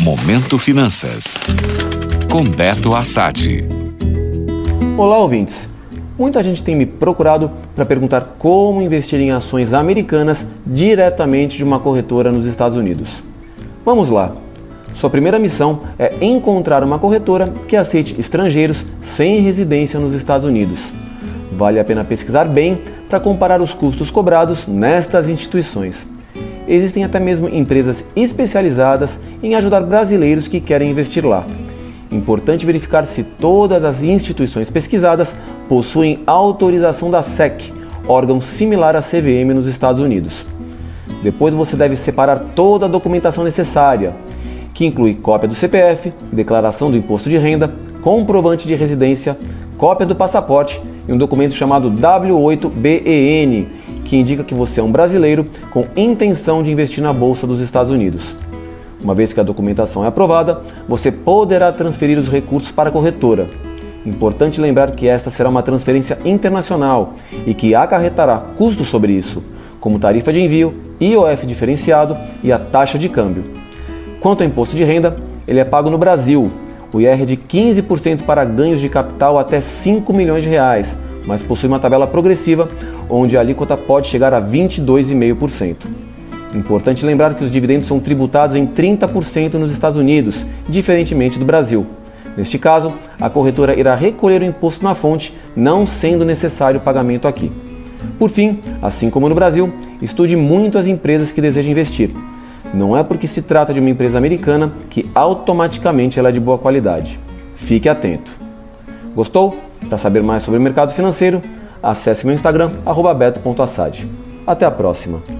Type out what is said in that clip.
Momento Finanças. Com Beto Assad. Olá, ouvintes. Muita gente tem me procurado para perguntar como investir em ações americanas diretamente de uma corretora nos Estados Unidos. Vamos lá. Sua primeira missão é encontrar uma corretora que aceite estrangeiros sem residência nos Estados Unidos. Vale a pena pesquisar bem para comparar os custos cobrados nestas instituições existem até mesmo empresas especializadas em ajudar brasileiros que querem investir lá. Importante verificar se todas as instituições pesquisadas possuem autorização da SEC, órgão similar à CVM nos Estados Unidos. Depois você deve separar toda a documentação necessária, que inclui cópia do CPF, declaração do imposto de renda, comprovante de residência, cópia do passaporte e um documento chamado W8BEN, que indica que você é um brasileiro com intenção de investir na Bolsa dos Estados Unidos. Uma vez que a documentação é aprovada, você poderá transferir os recursos para a corretora. Importante lembrar que esta será uma transferência internacional e que acarretará custos sobre isso, como tarifa de envio, IOF diferenciado e a taxa de câmbio. Quanto ao imposto de renda, ele é pago no Brasil. O IR é de 15% para ganhos de capital até 5 milhões de reais, mas possui uma tabela progressiva onde a alíquota pode chegar a 22,5%. Importante lembrar que os dividendos são tributados em 30% nos Estados Unidos, diferentemente do Brasil. Neste caso, a corretora irá recolher o imposto na fonte, não sendo necessário o pagamento aqui. Por fim, assim como no Brasil, estude muito as empresas que deseja investir. Não é porque se trata de uma empresa americana que automaticamente ela é de boa qualidade. Fique atento. Gostou? Para saber mais sobre o mercado financeiro, acesse meu Instagram, beto.assad. Até a próxima!